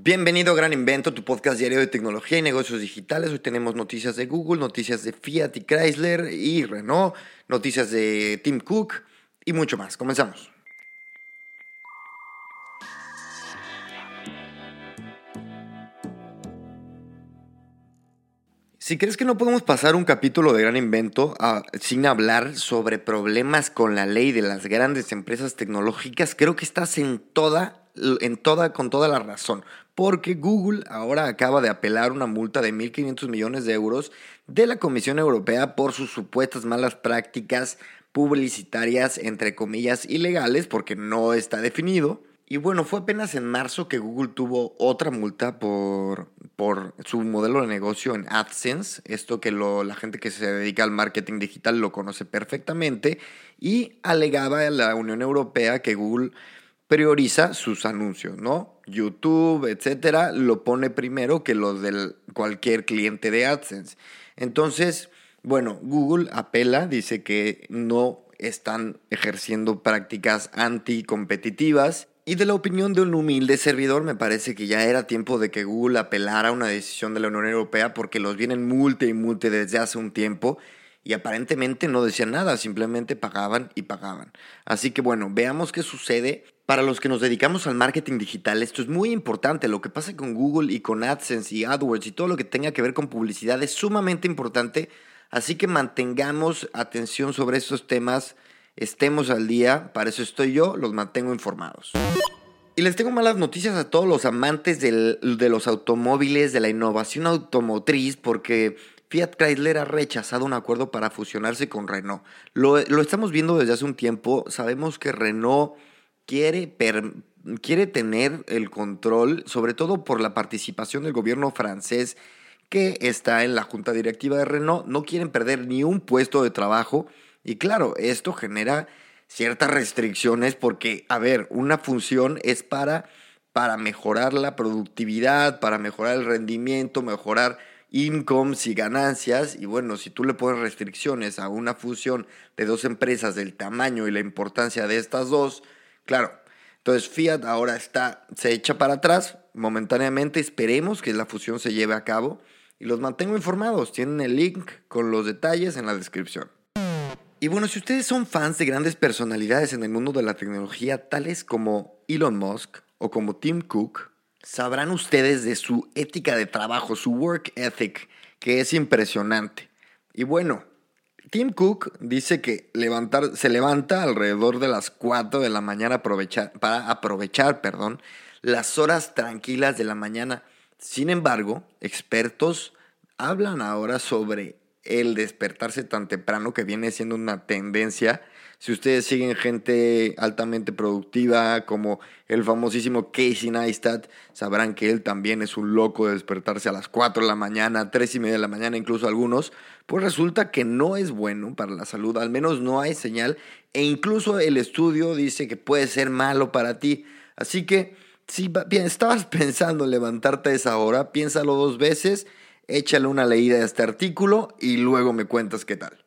Bienvenido a Gran Invento, tu podcast diario de tecnología y negocios digitales. Hoy tenemos noticias de Google, noticias de Fiat y Chrysler y Renault, noticias de Tim Cook y mucho más. Comenzamos. Si crees que no podemos pasar un capítulo de Gran Invento ah, sin hablar sobre problemas con la ley de las grandes empresas tecnológicas, creo que estás en toda, en toda, con toda la razón. Porque Google ahora acaba de apelar una multa de 1.500 millones de euros de la Comisión Europea por sus supuestas malas prácticas publicitarias, entre comillas, ilegales, porque no está definido y bueno, fue apenas en marzo que Google tuvo otra multa por, por su modelo de negocio en AdSense, esto que lo, la gente que se dedica al marketing digital lo conoce perfectamente, y alegaba a la Unión Europea que Google prioriza sus anuncios, ¿no? YouTube, etcétera, lo pone primero que los de cualquier cliente de AdSense. Entonces, bueno, Google apela, dice que no están ejerciendo prácticas anticompetitivas y de la opinión de un humilde servidor, me parece que ya era tiempo de que Google apelara a una decisión de la Unión Europea porque los vienen multe y multe desde hace un tiempo y aparentemente no decían nada, simplemente pagaban y pagaban. Así que bueno, veamos qué sucede. Para los que nos dedicamos al marketing digital, esto es muy importante. Lo que pasa con Google y con AdSense y AdWords y todo lo que tenga que ver con publicidad es sumamente importante. Así que mantengamos atención sobre estos temas estemos al día, para eso estoy yo, los mantengo informados. Y les tengo malas noticias a todos los amantes de los automóviles, de la innovación automotriz, porque Fiat Chrysler ha rechazado un acuerdo para fusionarse con Renault. Lo, estamos viendo desde hace un tiempo, sabemos que Renault quiere, quiere tener el control, sobre todo por la participación del gobierno francés que está en la junta directiva de Renault, no quieren perder ni un puesto de trabajo y claro, esto genera ciertas restricciones porque, a ver, una función es para, para mejorar la productividad, para mejorar el rendimiento, mejorar incomes y ganancias. Y bueno, si tú le pones restricciones a una fusión de dos empresas del tamaño y la importancia de estas dos, claro. Entonces Fiat ahora está, se echa para atrás momentáneamente. Esperemos que la fusión se lleve a cabo y los mantengo informados. Tienen el link con los detalles en la descripción. Y bueno, si ustedes son fans de grandes personalidades en el mundo de la tecnología, tales como Elon Musk o como Tim Cook, sabrán ustedes de su ética de trabajo, su work ethic, que es impresionante. Y bueno, Tim Cook dice que levantar, se levanta alrededor de las 4 de la mañana aprovechar, para aprovechar perdón, las horas tranquilas de la mañana. Sin embargo, expertos hablan ahora sobre el despertarse tan temprano, que viene siendo una tendencia. Si ustedes siguen gente altamente productiva como el famosísimo Casey Neistat, sabrán que él también es un loco de despertarse a las 4 de la mañana, 3 y media de la mañana, incluso algunos. Pues resulta que no es bueno para la salud, al menos no hay señal, e incluso el estudio dice que puede ser malo para ti. Así que si estabas pensando en levantarte a esa hora, piénsalo dos veces échale una leída a este artículo y luego me cuentas qué tal.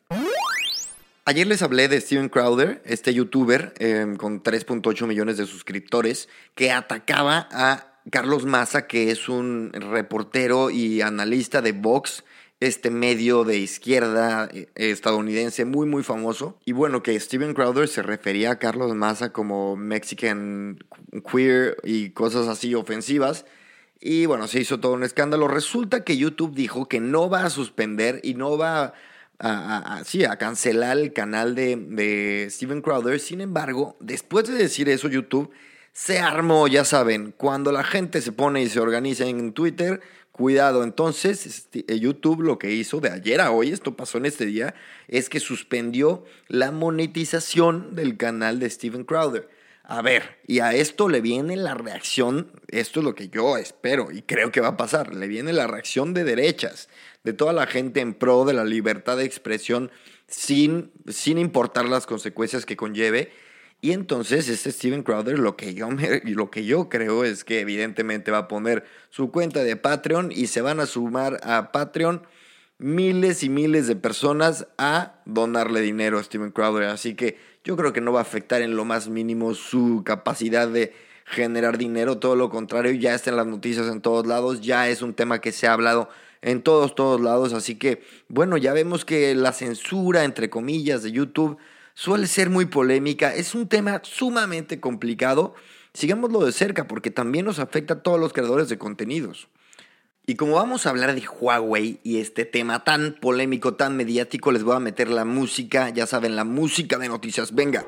Ayer les hablé de Steven Crowder, este youtuber em, con 3.8 millones de suscriptores, que atacaba a Carlos Massa, que es un reportero y analista de Vox, este medio de izquierda eh, estadounidense muy muy famoso. Y bueno, que Steven Crowder se refería a Carlos Massa como Mexican queer y cosas así ofensivas. Y bueno, se hizo todo un escándalo. Resulta que YouTube dijo que no va a suspender y no va a, a, cancelar el canal de, de Steven Crowder. Sin embargo, después de decir eso, YouTube se armó, ya saben, cuando la gente se pone y se organiza en Twitter, cuidado. Entonces, este, eh, YouTube lo que hizo de ayer a hoy, esto pasó en este día, es que suspendió la monetización del canal de Steven Crowder. A ver, y a esto le viene la reacción, esto es lo que yo espero y creo que va a pasar, le viene la reacción de derechas, de toda la gente en pro de la libertad de expresión sin, sin importar las consecuencias que conlleve. Y entonces este Steven Crowder lo que, yo lo que yo creo es que evidentemente va a poner su cuenta de Patreon y se van a sumar a Patreon miles y miles de personas a donarle dinero a Steven Crowder. Así que yo creo que no va a afectar en lo más mínimo su capacidad de generar dinero. Todo lo contrario, ya está en las noticias en todos lados. Ya es un tema que se ha hablado en todos, todos lados. Así que, bueno, ya vemos que la censura, entre comillas, de YouTube suele ser muy polémica. Es un tema sumamente complicado. Sigámoslo de cerca porque también nos afecta a todos los creadores de contenidos. Y como vamos a hablar de Huawei y este tema tan polémico, tan mediático, les voy a meter la música, ya saben, la música de noticias. Venga.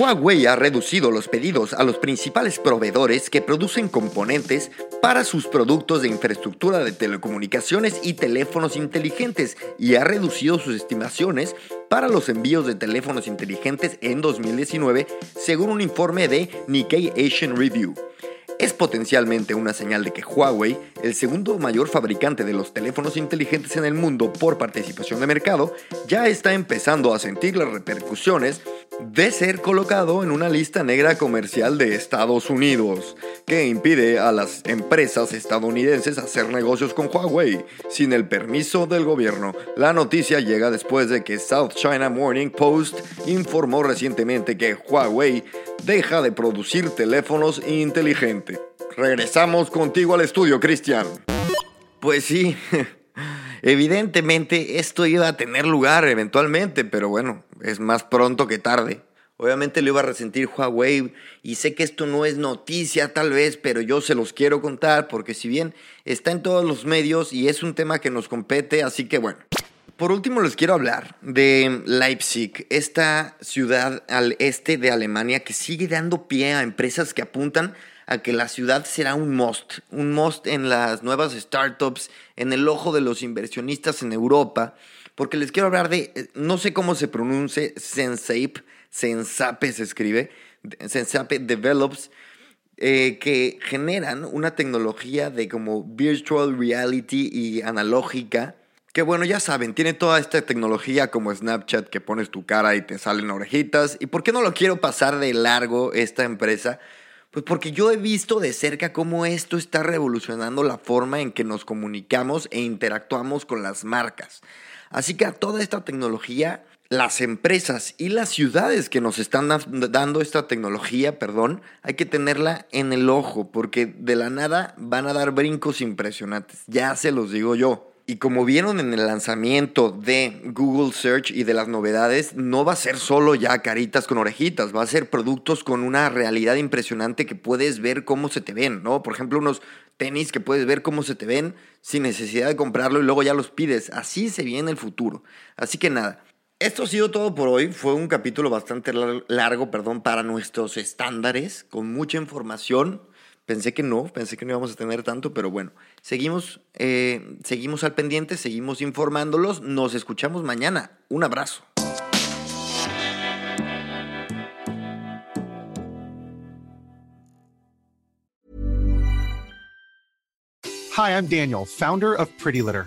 Huawei ha reducido los pedidos a los principales proveedores que producen componentes para sus productos de infraestructura de telecomunicaciones y teléfonos inteligentes y ha reducido sus estimaciones para los envíos de teléfonos inteligentes en 2019, según un informe de Nikkei Asian Review. Es potencialmente una señal de que Huawei, el segundo mayor fabricante de los teléfonos inteligentes en el mundo por participación de mercado, ya está empezando a sentir las repercusiones de ser colocado en una lista negra comercial de Estados Unidos, que impide a las empresas estadounidenses hacer negocios con Huawei sin el permiso del gobierno. La noticia llega después de que South China Morning Post informó recientemente que Huawei deja de producir teléfonos inteligentes. Regresamos contigo al estudio, Cristian. Pues sí, evidentemente esto iba a tener lugar eventualmente, pero bueno, es más pronto que tarde. Obviamente lo iba a resentir Huawei y sé que esto no es noticia tal vez, pero yo se los quiero contar porque si bien está en todos los medios y es un tema que nos compete, así que bueno. Por último, les quiero hablar de Leipzig, esta ciudad al este de Alemania que sigue dando pie a empresas que apuntan a que la ciudad será un must, un must en las nuevas startups, en el ojo de los inversionistas en Europa, porque les quiero hablar de, eh, no sé cómo se pronuncia, Sensape, Sensape se escribe, Sensape Develops, eh, que generan una tecnología de como virtual reality y analógica que bueno, ya saben, tiene toda esta tecnología como Snapchat que pones tu cara y te salen orejitas. ¿Y por qué no lo quiero pasar de largo esta empresa? Pues porque yo he visto de cerca cómo esto está revolucionando la forma en que nos comunicamos e interactuamos con las marcas. Así que a toda esta tecnología, las empresas y las ciudades que nos están dando esta tecnología, perdón, hay que tenerla en el ojo porque de la nada van a dar brincos impresionantes. Ya se los digo yo. Y como vieron en el lanzamiento de Google Search y de las novedades, no va a ser solo ya caritas con orejitas, va a ser productos con una realidad impresionante que puedes ver cómo se te ven, ¿no? Por ejemplo, unos tenis que puedes ver cómo se te ven sin necesidad de comprarlo y luego ya los pides. Así se viene el futuro. Así que nada. Esto ha sido todo por hoy. Fue un capítulo bastante largo, perdón, para nuestros estándares, con mucha información. Pensé que no, pensé que no íbamos a tener tanto, pero bueno, seguimos, eh, seguimos al pendiente, seguimos informándolos. Nos escuchamos mañana. Un abrazo. Hi, I'm Daniel, founder of Pretty Litter.